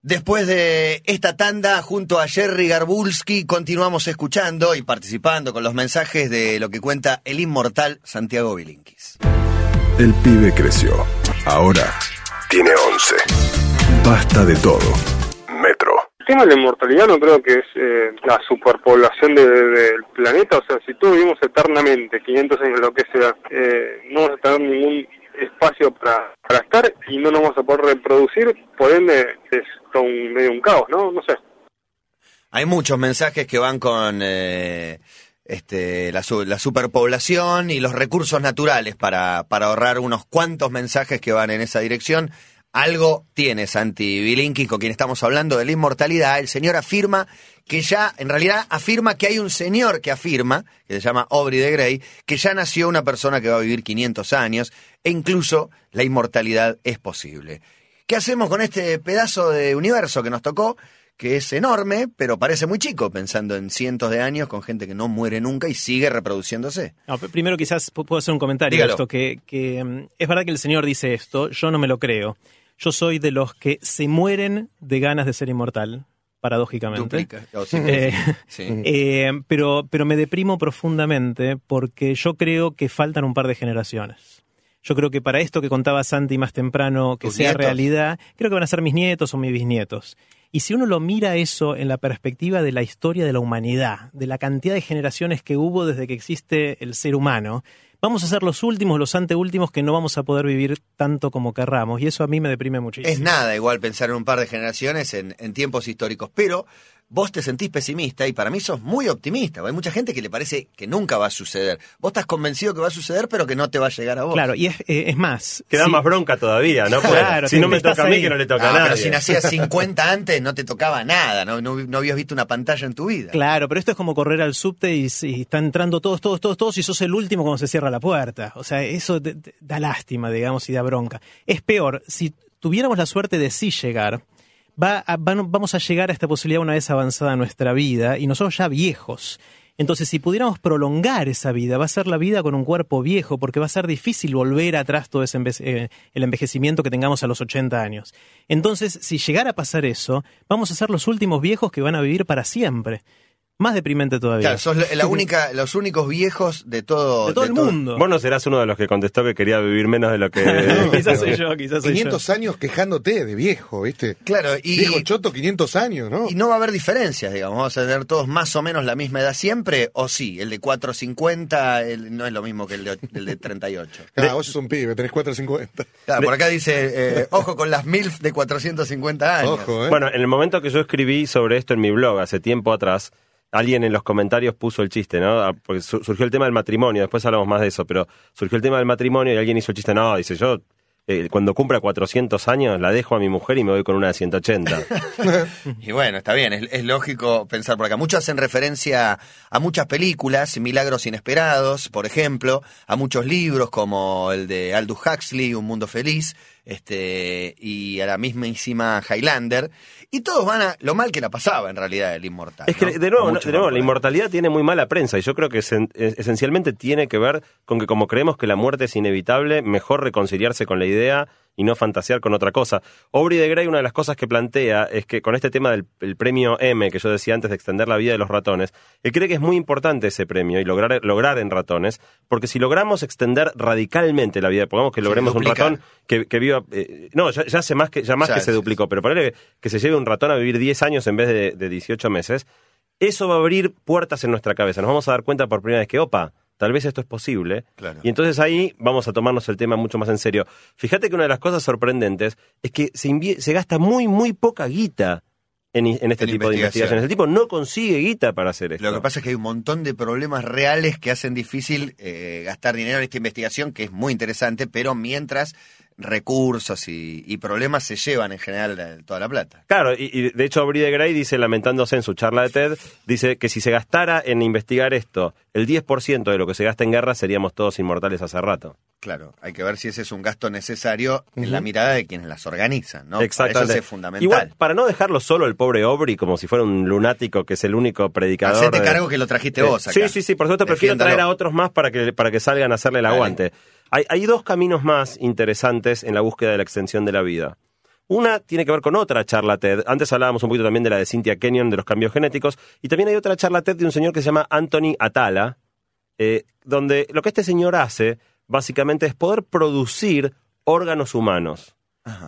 Después de esta tanda, junto a Jerry Garbulski, continuamos escuchando y participando con los mensajes de lo que cuenta el inmortal Santiago Bilinkis. El pibe creció. Ahora tiene 11. Basta de todo. Metro. El tema de la inmortalidad no creo que es eh, la superpoblación del planeta. O sea, si todos vivimos eternamente, 500 años, lo que sea, eh, no vamos a tener ningún espacio para, para estar y no nos vamos a poder reproducir. Por ende, es todo un, medio un caos, ¿no? No sé. Hay muchos mensajes que van con... Eh este, la, la, superpoblación y los recursos naturales para, para ahorrar unos cuantos mensajes que van en esa dirección. Algo tiene Santi Bilinkis, con quien estamos hablando de la inmortalidad. El señor afirma que ya, en realidad, afirma que hay un señor que afirma, que se llama Aubrey de Grey, que ya nació una persona que va a vivir 500 años e incluso la inmortalidad es posible. ¿Qué hacemos con este pedazo de universo que nos tocó? Que es enorme, pero parece muy chico, pensando en cientos de años con gente que no muere nunca y sigue reproduciéndose. primero quizás puedo hacer un comentario esto, que, que mm, es verdad que el Señor dice esto, yo no me lo creo. Yo soy de los que se mueren de ganas de ser inmortal, paradójicamente. Oh, eh, eh, pero, pero me deprimo profundamente porque yo creo que faltan un par de generaciones. Yo creo que para esto que contaba Santi más temprano, que sea realidad, creo que van a ser mis nietos o mis bisnietos. Y si uno lo mira eso en la perspectiva de la historia de la humanidad, de la cantidad de generaciones que hubo desde que existe el ser humano, vamos a ser los últimos, los anteúltimos que no vamos a poder vivir tanto como querramos. Y eso a mí me deprime muchísimo. Es nada igual pensar en un par de generaciones en, en tiempos históricos, pero vos te sentís pesimista y para mí sos muy optimista. Hay mucha gente que le parece que nunca va a suceder. Vos estás convencido que va a suceder, pero que no te va a llegar a vos. Claro, y es, eh, más. Queda más bronca todavía, ¿no? claro, si no me toca a mí, que no le toca a nadie. Pero si nacías 50 antes, no te tocaba nada, ¿no? ¿no? habías visto una pantalla en tu vida. Claro, pero esto es como correr al subte y, están entrando todos, todos, todos, todos, y sos el último cuando se cierra la puerta. O sea, eso da lástima, digamos, y da bronca. Es peor, si tuviéramos la suerte de sí llegar, va vamos a llegar a esta posibilidad una vez avanzada nuestra vida y nosotros ya viejos. Entonces, si pudiéramos prolongar esa vida, va a ser la vida con un cuerpo viejo, porque va a ser difícil volver atrás todo ese eh, el envejecimiento que tengamos a los 80 años. Entonces, si llegara a pasar eso, vamos a ser los últimos viejos que van a vivir para siempre. Más deprimente todavía. Claro, sos la única, los únicos viejos de todo, de todo el mundo. Vos no serás uno de los que contestó que quería vivir menos de lo que. quizás soy yo, quizás soy 500 años quejándote de viejo, ¿viste? Claro, y. Viejo choto, 500 años, ¿no? Y no va a haber diferencias, digamos. Vamos a tener todos más o menos la misma edad siempre, o sí, el de 450 el, no es lo mismo que el de, el de 38. Claro, vos sos un pibe, tenés 450. Claro, por acá dice, eh, ojo con las MILF de 450 años. Ojo, ¿eh? Bueno, en el momento que yo escribí sobre esto en mi blog hace tiempo atrás alguien en los comentarios puso el chiste, ¿no? Ah, porque surgió el tema del matrimonio, después hablamos más de eso, pero surgió el tema del matrimonio y alguien hizo el chiste, no, dice yo. Eh, cuando cumpla 400 años la dejo a mi mujer y me voy con una de 180. y bueno, está bien, es, lógico pensar por acá. Muchos hacen referencia a muchas películas, Milagros Inesperados, por ejemplo, a muchos libros como el de Aldous Huxley, Un Mundo Feliz, este, y a la mismísima Highlander, y todos van a lo mal que la pasaba en realidad el inmortal. Es que, de nuevo, de nuevo la inmortalidad tiene muy mala prensa, y yo creo que esencialmente tiene que ver con que como creemos que la muerte es inevitable, mejor reconciliarse con la idea y no fantasear con otra cosa. Aubrey de Grey, una de las cosas que plantea es que con este tema del premio M, que yo decía antes de extender la vida de los ratones, él cree que es muy importante ese premio y lograr, lograr en ratones, porque si logramos extender radicalmente la vida, pongamos que logremos un ratón que, viva, eh, no, ya, hace más que, ya más que se duplicó, pero ponerle que se lleve un ratón a vivir 10 años en vez de, de 18 meses, eso va a abrir puertas en nuestra cabeza. Nos vamos a dar cuenta por primera vez que, opa, tal vez esto es posible. Y entonces ahí vamos a tomarnos el tema mucho más en serio. Fíjate que una de las cosas sorprendentes es que se, se gasta muy, muy poca guita en, este tipo de investigaciones. El tipo no consigue guita para hacer esto. Lo que pasa es que hay un montón de problemas reales que hacen difícil eh, gastar dinero en esta investigación, que es muy interesante, pero mientras recursos y, problemas se llevan en general toda la plata. Claro, y, de hecho Aubrey de Grey dice, lamentándose en su charla de TED, dice que si se gastara en investigar esto el 10% de lo que se gasta en guerra, seríamos todos inmortales hace rato. Claro, hay que ver si ese es un gasto necesario en la mirada de quienes las organizan, ¿no? Exactamente. Eso es fundamental. Igual, para no dejarlo solo el pobre Aubrey como si fuera un lunático que es el único predicador. Hacete cargo que lo trajiste vos acá. Sí, sí, sí, por supuesto prefiero traer a otros más para que, para que salgan a hacerle el aguante. Hay, dos caminos más interesantes en la búsqueda de la extensión de la vida. Una tiene que ver con otra charla TED. Antes hablábamos un poquito también de la de Cynthia Kenyon, de los cambios genéticos. Y también hay otra charla TED de un señor que se llama Anthony Atala, eh, donde lo que este señor hace básicamente es poder producir órganos humanos.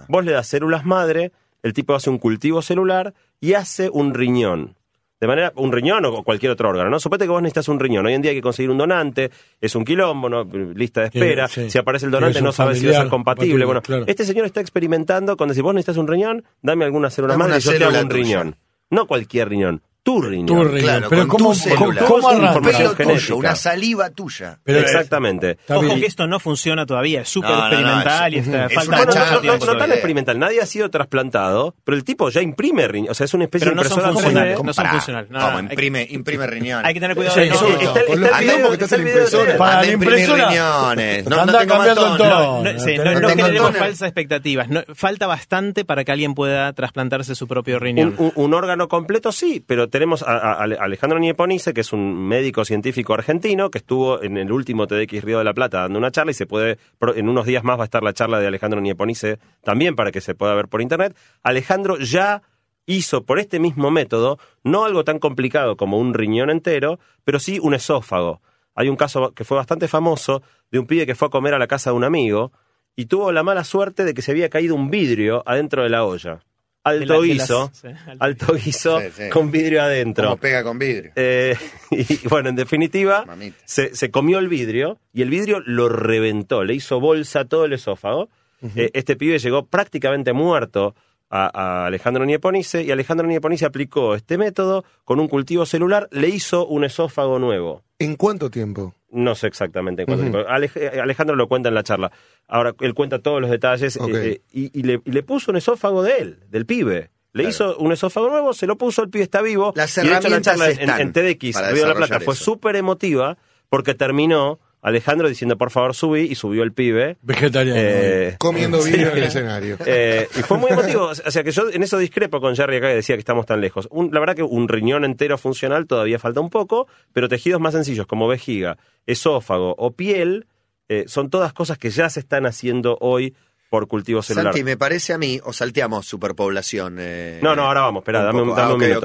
Vos le das células madre, el tipo hace un cultivo celular y hace un riñón de manera, un riñón o cualquier otro órgano, ¿no? Supete que vos necesitas un riñón. Hoy en día hay que conseguir un donante, es un quilombo, ¿no? Lista de espera. Si aparece el donante, no sabes si va a ser compatible. Bueno, este señor está experimentando con decir, vos necesitas un riñón, dame alguna célula más y yo te hago un riñón. No cualquier riñón, tu riñón. Claro, pero con ¿cómo, tu célula. ¿cómo, información genética? una saliva tuya. Pero Exactamente. Ojo que esto no funciona todavía, es súper experimental y está, falta no, no, tan experimental. Nadie ha sido trasplantado, pero el tipo ya imprime riñón. O sea, es una especie pero de impresora. No son funcionales. No son funcionales. Como imprime, imprime riñón. Hay que tener cuidado. Está el video. Para la impresora. riñones. No tengo matón. No generemos falsas expectativas. Falta bastante para que alguien pueda trasplantarse su propio riñón. Un órgano completo sí, pero tenemos a Alejandro Nieponice, que es un médico científico argentino, que estuvo en el último TDX Río de la Plata dando una charla y se puede, en unos días más va a estar la charla de Alejandro Nieponice también para que se pueda ver por internet. Alejandro ya hizo por este mismo método, no algo tan complicado como un riñón entero, pero sí un esófago. Hay un caso que fue bastante famoso de un pibe que fue a comer a la casa de un amigo y tuvo la mala suerte de que se había caído un vidrio adentro de la olla alto guiso, alto guiso con vidrio adentro. Como pega con vidrio. Eh, y bueno, en definitiva, se, comió el vidrio y el vidrio lo reventó, le hizo bolsa todo el esófago. Eh, este pibe llegó prácticamente muerto a, Alejandro Nieponice y Alejandro Nieponice aplicó este método con un cultivo celular, le hizo un esófago nuevo. ¿En cuánto tiempo? No sé exactamente en cuánto tiempo. Eh, Alejandro lo cuenta en la charla. Ahora, él cuenta todos los detalles eh, eh, y, le, puso un esófago de él, del pibe. Le hizo un esófago nuevo, se lo puso, el pibe está vivo. Las y la charla en, TDX, Río de la Plata, fue súper emotiva porque terminó Alejandro diciendo por favor subí y subió el pibe. Vegetariano. Eh, Comiendo vidrio en el escenario. Eh, y fue muy emotivo. O sea que yo en eso discrepo con Jerry acá que decía que estamos tan lejos. la verdad que un riñón entero funcional todavía falta un poco, pero tejidos más sencillos como vejiga, esófago o piel eh, son todas cosas que ya se están haciendo hoy por cultivo celular. Santi, me parece a mí, o salteamos superpoblación. no, no, ahora vamos, espera, dame, un, dame un minuto.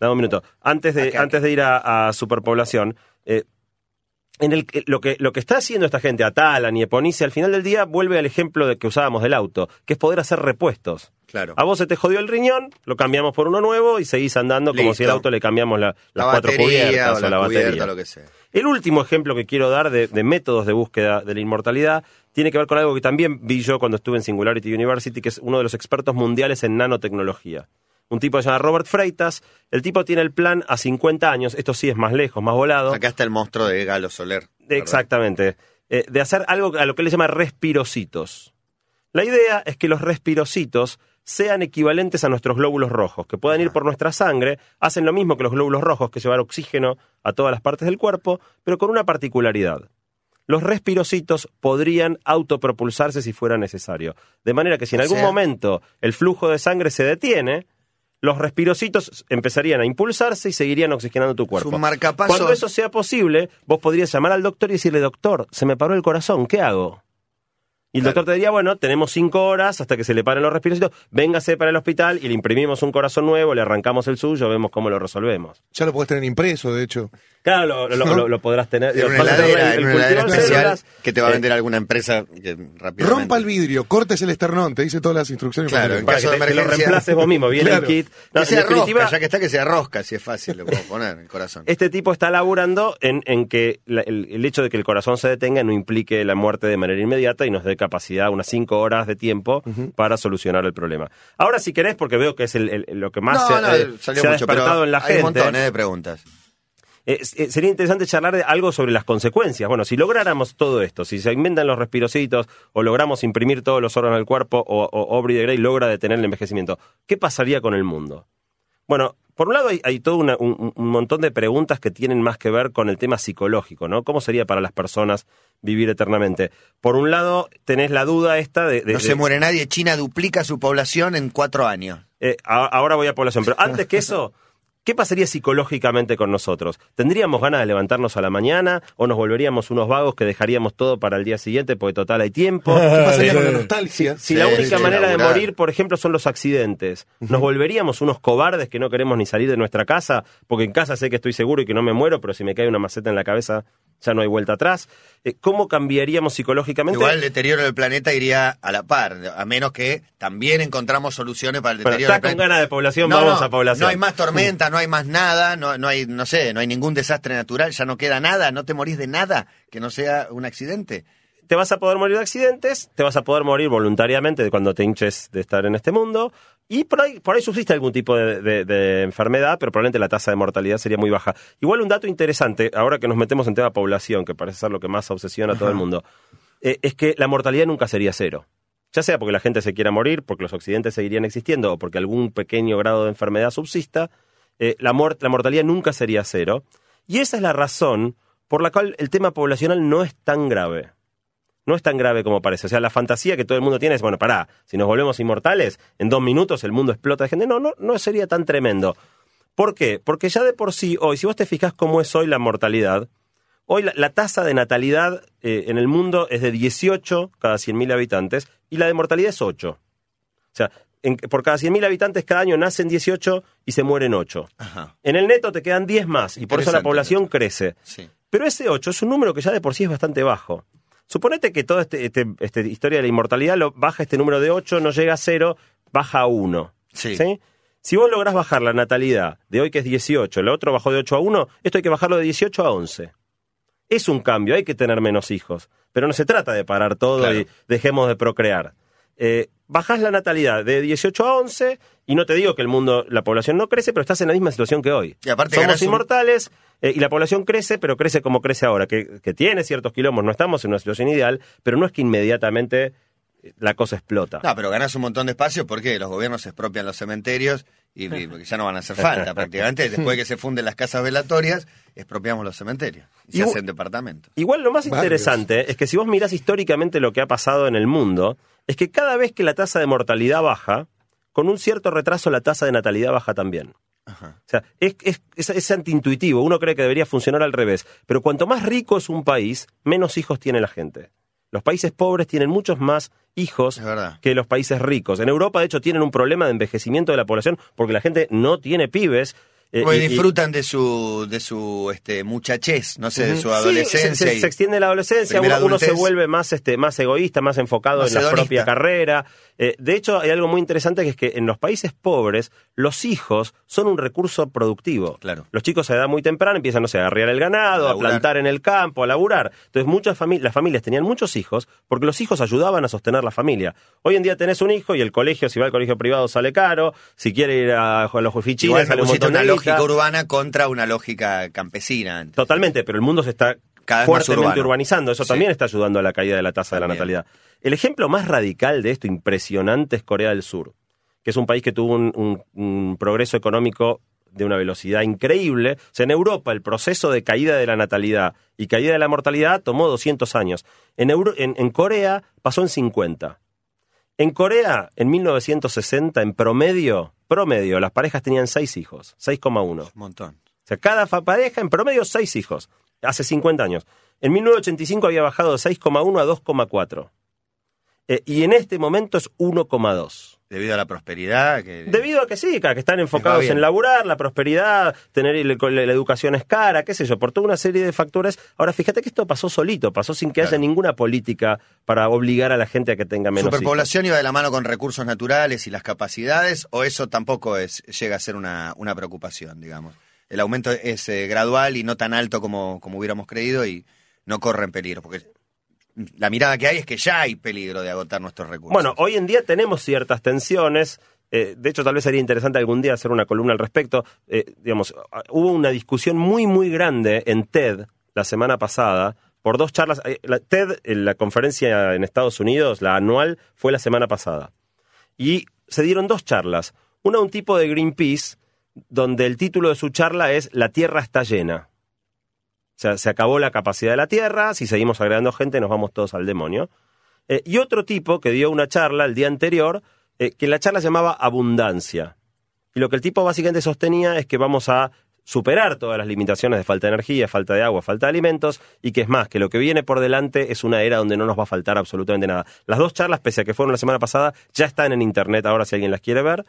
dame un minuto. Antes de, antes de ir a, a superpoblación, en el, lo, que, lo que está haciendo esta gente, Atala, Nieponice, al final del día vuelve al ejemplo de que usábamos del auto, que es poder hacer repuestos. Claro. A vos se te jodió el riñón, lo cambiamos por uno nuevo y seguís andando como si el auto le cambiamos las cuatro cubiertas o la, batería. Lo que sea. El último ejemplo que quiero dar de, de, métodos de búsqueda de la inmortalidad tiene que ver con algo que también vi yo cuando estuve en Singularity University, que es uno de los expertos mundiales en nanotecnología un tipo que se llama Robert Freitas. El tipo tiene el plan a 50 años, esto sí es más lejos, más volado. Acá está el monstruo de Galo Soler. Exactamente. Eh, de hacer algo a lo que él llama respirocitos. La idea es que los respirocitos sean equivalentes a nuestros glóbulos rojos, que puedan ir por nuestra sangre, hacen lo mismo que los glóbulos rojos, que llevar oxígeno a todas las partes del cuerpo, pero con una particularidad. Los respirocitos podrían autopropulsarse si fuera necesario. De manera que si en algún momento el flujo de sangre se detiene, los respirocitos empezarían a impulsarse y seguirían oxigenando tu cuerpo. Cuando eso sea posible, vos podrías llamar al doctor y decirle, doctor, se me paró el corazón, ¿qué hago? Y el doctor te diría, bueno, tenemos cinco horas hasta que se le paren los respiracitos, véngase para el hospital y le imprimimos un corazón nuevo, le arrancamos el suyo, vemos cómo lo resolvemos. Ya lo puedes tener impreso, de hecho. Claro, lo, podrás tener. En una heladera, especial que te va a vender alguna empresa que Rompa el vidrio, cortes el esternón, te dice todas las instrucciones. Claro, en caso de emergencia. lo reemplaces vos mismo, viene el kit. que se rosca, ya que está, que sea rosca, si es fácil, lo puedo poner, el corazón. Este tipo está laburando en, en que el, hecho de que el corazón se detenga no implique la muerte de manera inmediata y nos dé capacidad, unas cinco horas de tiempo para solucionar el problema. Ahora, si querés, porque veo que es lo que más se, ha despertado en la gente. Hay montón de preguntas. Eh, eh, sería interesante charlar de algo sobre las consecuencias. Bueno, si lográramos todo esto, si se inventan los respirocitos o logramos imprimir todos los órganos del cuerpo o, o Aubrey de Grey logra detener el envejecimiento, ¿qué pasaría con el mundo? Bueno, por un lado hay, todo un, montón de preguntas que tienen más que ver con el tema psicológico, ¿no? ¿Cómo sería para las personas vivir eternamente? Por un lado tenés la duda esta de... no se muere nadie, China duplica su población en cuatro años. Eh, ahora voy a población, pero antes que eso... ¿Qué pasaría psicológicamente con nosotros? ¿Tendríamos ganas de levantarnos a la mañana o nos volveríamos unos vagos que dejaríamos todo para el día siguiente porque total hay tiempo? ¿Qué pasaría con la nostalgia? Si, la única manera de morir, por ejemplo, son los accidentes, ¿nos volveríamos unos cobardes que no queremos ni salir de nuestra casa? Porque en casa sé que estoy seguro y que no me muero, pero si me cae una maceta en la cabeza ya no hay vuelta atrás. Eh, ¿Cómo cambiaríamos psicológicamente? Igual el deterioro del planeta iría a la par, a menos que también encontramos soluciones para el deterioro del planeta. con ganas de población, vamos a población. No hay más tormenta, no hay más nada, no, no hay, no sé, no hay ningún desastre natural, ya no queda nada, no te morís de nada que no sea un accidente. te vas a poder morir de accidentes, te vas a poder morir voluntariamente cuando te hinches de estar en este mundo, y por ahí, por ahí subsiste algún tipo de, enfermedad, pero probablemente la tasa de mortalidad sería muy baja. Igual un dato interesante, ahora que nos metemos en tema población, que parece ser lo que más obsesiona a todo el mundo, eh, es que la mortalidad nunca sería cero. Ya sea porque la gente se quiera morir, porque los accidentes seguirían existiendo, o porque algún pequeño grado de enfermedad subsista, eh, la, la mortalidad nunca sería cero. Y esa es la razón por la cual el tema poblacional no es tan grave no es tan grave como parece. O sea, la fantasía que todo el mundo tiene es, bueno, pará, si nos volvemos inmortales, en dos minutos el mundo explota de gente. No, no, no sería tan tremendo. ¿Por qué? Porque ya de por sí, hoy, si vos te fijas cómo es hoy la mortalidad, hoy la, tasa de natalidad eh, en el mundo es de 18 cada 100.000 habitantes y la de mortalidad es 8. O sea, por cada 100.000 habitantes cada año nacen 18 y se mueren 8. En el neto te quedan 10 más y por eso la población crece. Pero ese 8 es un número que ya de por sí es bastante bajo. Suponete que toda esta este, este, historia de la inmortalidad lo, baja este número de 8, no llega a 0, baja a 1. Sí. Si vos lográs bajar la natalidad de hoy que es 18, el otro bajó de 8 a 1, esto hay que bajarlo de 18 a 11. Es un cambio, hay que tener menos hijos. Pero no se trata de parar todo y dejemos de procrear. Eh, bajás la natalidad de 18 a 11 y no te digo que el mundo, la población no crece, pero estás en la misma situación que hoy. Y aparte Somos inmortales eh, y la población crece, pero crece como crece ahora, que, que tiene ciertos quilombos, no estamos en una situación ideal, pero no es que inmediatamente eh, la cosa explota. No, pero ganas un montón de espacio porque los gobiernos expropian los cementerios y, ya no van a hacer falta prácticamente. Después de que se funden las casas velatorias, expropiamos los cementerios y se hacen departamentos. Igual lo más interesante es que si vos mirás históricamente lo que ha pasado en el mundo, es que cada vez que la tasa de mortalidad baja, con un cierto retraso la tasa de natalidad baja también. O sea, es, es, es, antiintuitivo, uno cree que debería funcionar al revés, pero cuanto más rico es un país, menos hijos tiene la gente. Los países pobres tienen muchos más hijos que los países ricos. En Europa, de hecho, tienen un problema de envejecimiento de la población porque la gente no tiene pibes eh, disfrutan de su de su este muchachez, no sé, de su adolescencia. se, extiende la adolescencia, uno, se vuelve más este más egoísta, más enfocado en la propia carrera. Eh, de hecho, hay algo muy interesante que es que en los países pobres los hijos son un recurso productivo. Claro. Los chicos a edad muy temprana empiezan, no sé, a arriar el ganado, a, plantar en el campo, a laburar. Entonces, muchas familias, las familias tenían muchos hijos porque los hijos ayudaban a sostener la familia. Hoy en día tenés un hijo y el colegio, si va al colegio privado, sale caro. Si quiere ir a, los oficinas, sale un montón de lógica urbana contra una lógica campesina. Totalmente, pero el mundo se está fuertemente urbanizando. Eso también está ayudando a la caída de la tasa de la natalidad. El ejemplo más radical de esto impresionante es Corea del Sur, que es un país que tuvo un, progreso económico de una velocidad increíble. O sea, en Europa el proceso de caída de la natalidad y caída de la mortalidad tomó 200 años. En, en Corea pasó en 50. En Corea, en 1960, en promedio, promedio, las parejas tenían seis hijos, 6,1. Un montón. O sea, cada pareja en promedio seis hijos, hace 50 años. En 1985 había bajado de 6,1 a 2,4. Eh, y en este momento es 1,2. Debido a la prosperidad. Debido a que sí, que están enfocados en laburar, la prosperidad, tener la, educación es cara, qué sé yo, por toda una serie de factores. Ahora, fíjate que esto pasó solito, pasó sin que haya ninguna política para obligar a la gente a que tenga menos ¿Superpoblación iba de la mano con recursos naturales y las capacidades o eso tampoco es, llega a ser una, una preocupación, digamos? El aumento es eh, gradual y no tan alto como, como hubiéramos creído y no corre en peligro, porque la mirada que hay es que ya hay peligro de agotar nuestros recursos. Bueno, hoy en día tenemos ciertas tensiones. Eh, de hecho, tal vez sería interesante algún día hacer una columna al respecto. Eh, digamos, hubo una discusión muy, muy grande en TED la semana pasada por dos charlas. Eh, la TED, la conferencia en Estados Unidos, la anual, fue la semana pasada. Y se dieron dos charlas. Una un tipo de Greenpeace, donde el título de su charla es La Tierra está llena. Sea, se acabó la capacidad de la Tierra, si seguimos agregando gente nos vamos todos al demonio. Eh, y otro tipo que dio una charla el día anterior, eh, que la charla se llamaba Abundancia. Y lo que el tipo básicamente sostenía es que vamos a superar todas las limitaciones de falta de energía, falta de agua, falta de alimentos, y que es más, que lo que viene por delante es una era donde no nos va a faltar absolutamente nada. Las dos charlas, pese a que fueron la semana pasada, ya están en internet ahora si alguien las quiere ver.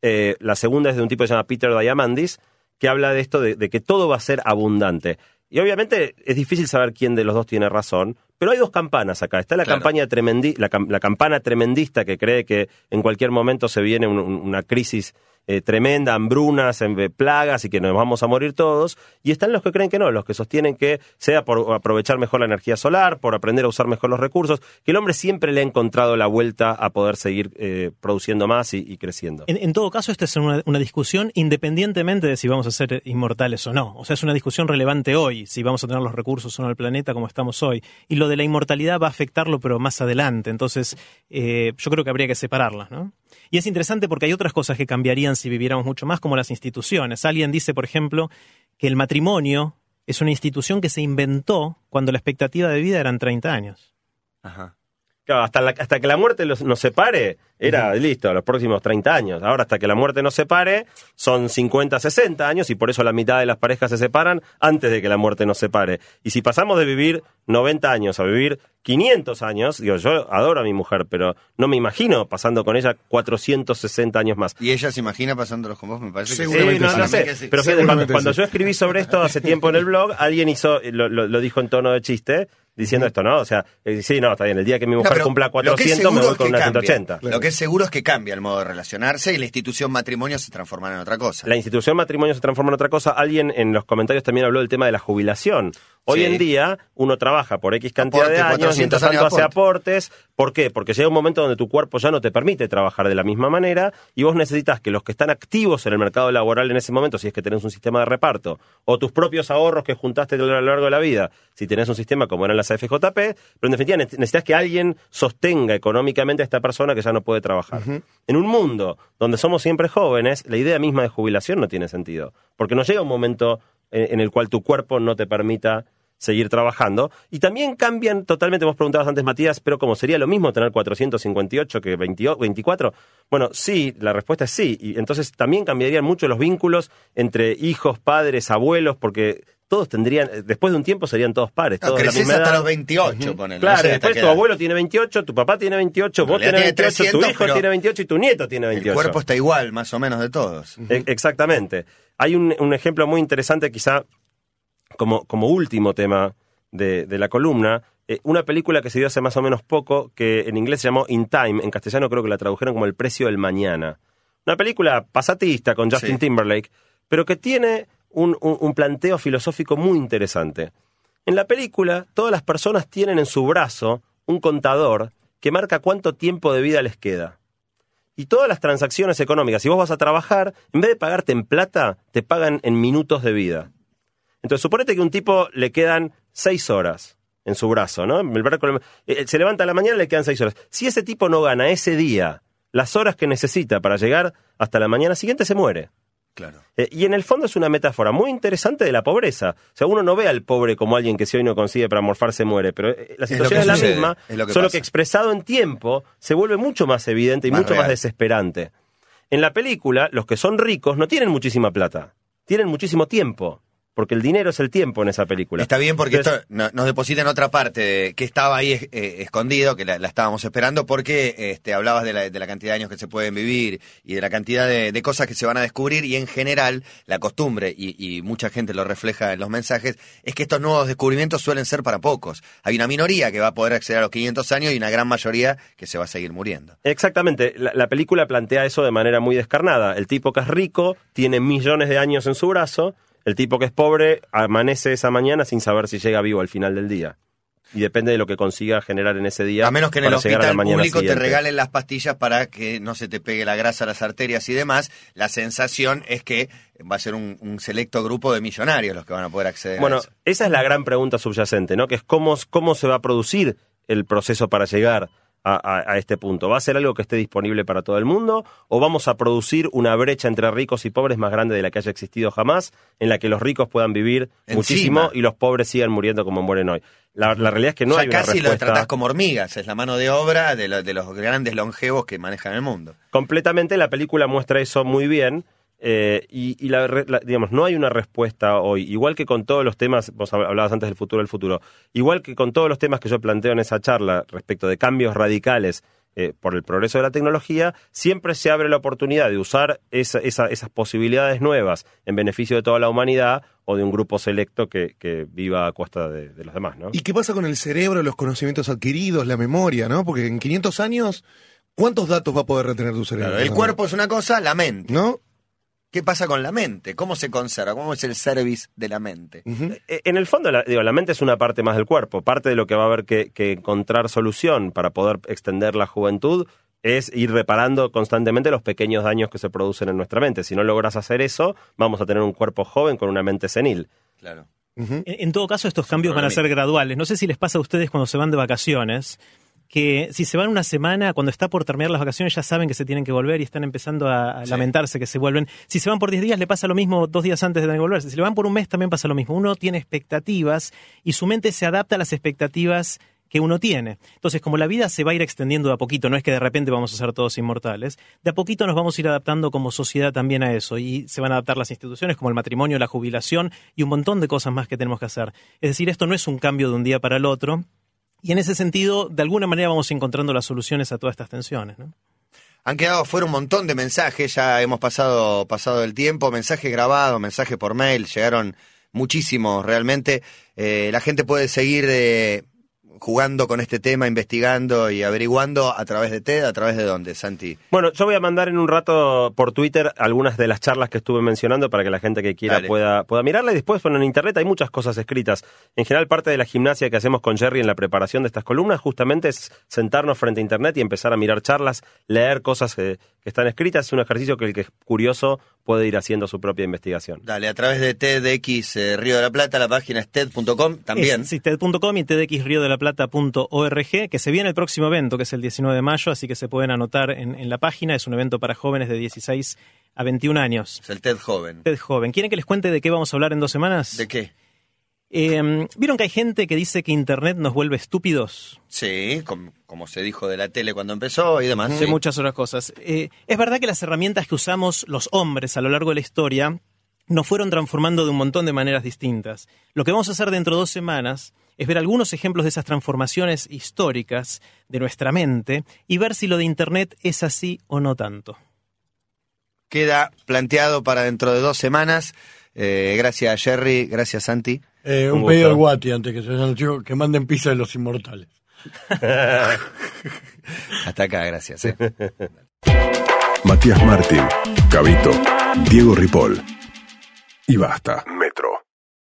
Eh, la segunda es de un tipo que se llama Peter Diamandis, que habla de esto de, que todo va a ser abundante. Y obviamente es difícil saber quién de los dos tiene razón, pero hay dos campanas acá. Está la, campaña tremendi la, campana tremendista que cree que en cualquier momento se viene una crisis eh, tremenda, hambrunas, plagas y que nos vamos a morir todos. Y están los que creen que no, los que sostienen que sea por aprovechar mejor la energía solar, por aprender a usar mejor los recursos, que el hombre siempre le ha encontrado la vuelta a poder seguir eh, produciendo más y, creciendo. En, todo caso, esta es una, discusión independientemente de si vamos a ser inmortales o no. O sea, es una discusión relevante hoy, si vamos a tener los recursos o no el planeta como estamos hoy. Y lo de la inmortalidad va a afectarlo, pero más adelante. Entonces, eh, yo creo que habría que separarlas, ¿no? Y es interesante porque hay otras cosas que cambiarían si viviéramos mucho más, como las instituciones. Alguien dice, por ejemplo, que el matrimonio es una institución que se inventó cuando la expectativa de vida eran 30 años. Ajá. Claro, hasta, hasta que la muerte nos separe, era listo, los próximos 30 años. Ahora, hasta que la muerte nos separe, son 50, 60 años y por eso la mitad de las parejas se separan antes de que la muerte nos separe. Y si pasamos de vivir 90 años a vivir 500 años, digo, yo adoro a mi mujer, pero no me imagino pasando con ella 460 años más. ¿Y ella se imagina pasándolos con vos? Me parece que sí. no, no sé. Pero cuando, yo escribí sobre esto hace tiempo en el blog, alguien hizo, lo dijo en tono de chiste, diciendo esto, ¿no? O sea, eh, sí, no, está bien, el día que mi mujer cumpla 400 me voy con una 180. Lo que es seguro es que cambia el modo de relacionarse y la institución matrimonio se transforma en otra cosa. La institución matrimonio se transforma en otra cosa. Alguien en los comentarios también habló del tema de la jubilación. Hoy en día uno trabaja por X cantidad de años, mientras tanto hace aportes. ¿Por qué? Porque llega un momento donde tu cuerpo ya no te permite trabajar de la misma manera y vos necesitas que los que están activos en el mercado laboral en ese momento, si es que tenés un sistema de reparto, o tus propios ahorros que juntaste a lo largo de la vida, si tenés un sistema como eran las AFJP, pero en definitiva necesitas que alguien sostenga económicamente a esta persona que ya no puede trabajar. En un mundo donde somos siempre jóvenes, la idea misma de jubilación no tiene sentido, porque no llega un momento en el cual tu cuerpo no te permita seguir trabajando. Y también cambian totalmente, vos preguntabas antes, Matías, pero como sería lo mismo tener 458 que 24. Bueno, sí, la respuesta es sí. Y entonces también cambiarían mucho los vínculos entre hijos, padres, abuelos, porque todos tendrían, después de un tiempo serían todos pares. todos la misma hasta los 28, Claro, después tu abuelo tiene 28, tu papá tiene 28, vos tenés 28, tu hijo tiene 28 y tu nieto tiene 28. El cuerpo está igual, más o menos, de todos. E, exactamente. Hay un, un ejemplo muy interesante, quizá como, como último tema de, la columna, eh, una película que se dio hace más o menos poco, que en inglés se llamó In Time, en castellano creo que la tradujeron como El precio del mañana. Una película pasatista con Justin Timberlake, pero que tiene un, planteo filosófico muy interesante. En la película, todas las personas tienen en su brazo un contador que marca cuánto tiempo de vida les queda. Y todas las transacciones económicas, si vos vas a trabajar, en vez de pagarte en plata, te pagan en minutos de vida. Entonces, suponete que un tipo le quedan seis horas en su brazo, ¿no? Eh, se levanta a la mañana y le quedan seis horas. Si ese tipo no gana ese día las horas que necesita para llegar hasta la mañana siguiente, se muere. Claro. Eh, y en el fondo es una metáfora muy interesante de la pobreza. O sea, uno no ve al pobre como alguien que si hoy no consigue para morfarse muere, pero eh, la situación es, la misma, solo que expresado en tiempo se vuelve mucho más evidente y mucho más desesperante. En la película, los que son ricos no tienen muchísima plata, tienen muchísimo tiempo porque el dinero es el tiempo en esa película. Está bien porque esto nos deposita en otra parte que estaba ahí eh, escondido, que la, estábamos esperando, porque este, hablabas de la, cantidad de años que se pueden vivir y de la cantidad de, cosas que se van a descubrir y en general la costumbre, y, mucha gente lo refleja en los mensajes, es que estos nuevos descubrimientos suelen ser para pocos. Hay una minoría que va a poder acceder a los 500 años y una gran mayoría que se va a seguir muriendo. Exactamente, la, la película plantea eso de manera muy descarnada. El tipo que es rico tiene millones de años en su brazo, el tipo que es pobre amanece esa mañana sin saber si llega vivo al final del día. Y depende de lo que consiga generar en ese día. A menos que en el hospital público te regalen las pastillas para que no se te pegue la grasa a las arterias y demás, la sensación es que va a ser un, selecto grupo de millonarios los que van a poder acceder bueno, a eso. esa es la gran pregunta subyacente, ¿no? Que es cómo, cómo se va a producir el proceso para llegar a, este punto? ¿Va a ser algo que esté disponible para todo el mundo o vamos a producir una brecha entre ricos y pobres más grande de la que haya existido jamás, en la que los ricos puedan vivir muchísimo y los pobres sigan muriendo como mueren hoy? La, realidad es que no hay una casi lo tratás como hormigas, es la mano de obra de, de los grandes longevos que manejan el mundo. Completamente, la película muestra eso muy bien eh, y, la, digamos, no hay una respuesta hoy, igual que con todos los temas, vos hablabas antes del futuro del futuro, igual que con todos los temas que yo planteo en esa charla respecto de cambios radicales eh, por el progreso de la tecnología, siempre se abre la oportunidad de usar esas posibilidades nuevas en beneficio de toda la humanidad o de un grupo selecto que, viva a costa de, los demás. ¿no? ¿Y qué pasa con el cerebro, los conocimientos adquiridos, la memoria? ¿no? Porque en 500 años, ¿cuántos datos va a poder retener tu cerebro? el cuerpo es una cosa, la mente. ¿No? ¿Qué pasa con la mente? ¿Cómo se conserva? ¿Cómo es el service de la mente? Eh, en el fondo, la, digo, la mente es una parte más del cuerpo. Parte de lo que va a haber que, encontrar solución para poder extender la juventud es ir reparando constantemente los pequeños daños que se producen en nuestra mente. Si no logras hacer eso, vamos a tener un cuerpo joven con una mente senil. Claro. en, todo caso, estos cambios van a ser graduales. No sé si les pasa a ustedes cuando se van de vacaciones que si se van una semana, cuando está por terminar las vacaciones, ya saben que se tienen que volver y están empezando a, lamentarse que se vuelven. Si se van por 10 días, le pasa lo mismo dos días antes de tener que volverse. Si le van por un mes, también pasa lo mismo. Uno tiene expectativas y su mente se adapta a las expectativas que uno tiene. Entonces, como la vida se va a ir extendiendo de a poquito, no es que de repente vamos a ser todos inmortales, de a poquito nos vamos a ir adaptando como sociedad también a eso y se van a adaptar las instituciones como el matrimonio, la jubilación y un montón de cosas más que tenemos que hacer. Es decir, esto no es un cambio de un día para el otro, y en ese sentido, de alguna manera vamos encontrando las soluciones a todas estas tensiones. Han quedado fuera un montón de mensajes, ya hemos pasado, pasado el tiempo, mensajes grabados, mensajes por mail, llegaron muchísimos realmente. Eh, la gente puede seguir eh, jugando con este tema, investigando y averiguando a través de TED, a través de dónde, Santi. Bueno, yo voy a mandar en un rato por Twitter algunas de las charlas que estuve mencionando para que la gente que quiera pueda, pueda mirarla y después, bueno, en internet hay muchas cosas escritas. En general, parte de la gimnasia que hacemos con Jerry en la preparación de estas columnas justamente es sentarnos frente a internet y empezar a mirar charlas, leer cosas que, que están escritas. Es un ejercicio que el que es curioso puede ir haciendo su propia investigación. Dale, a través de TEDx eh, Río de la Plata, la página es TED.com también. sí, TED.com y TEDxRioDeLaPlata.org, que se viene el próximo evento, que es el 19 de mayo, así que se pueden anotar en, la página. Es un evento para jóvenes de 16 a 21 años. Es el TED Joven. TED Joven. ¿Quieren que les cuente de qué vamos a hablar en dos semanas? ¿De qué? Em, ¿Vieron que hay gente que dice que Internet nos vuelve estúpidos? Sí, como, se dijo de la tele cuando empezó y demás. De muchas otras cosas. Eh, es verdad que las herramientas que usamos los hombres a lo largo de la historia nos fueron transformando de un montón de maneras distintas. Lo que vamos a hacer dentro de dos semanas es ver algunos ejemplos de esas transformaciones históricas de nuestra mente y ver si lo de Internet es así o no tanto. Queda planteado para dentro de dos semanas. Eh, gracias Jerry, gracias Santi. Eh, un, pedido al Guati antes que se vayan los chicos, que manden pizza de los inmortales. Hasta acá, gracias. Eh. Matías Martín, Cabito, Diego Ripoll. Y basta.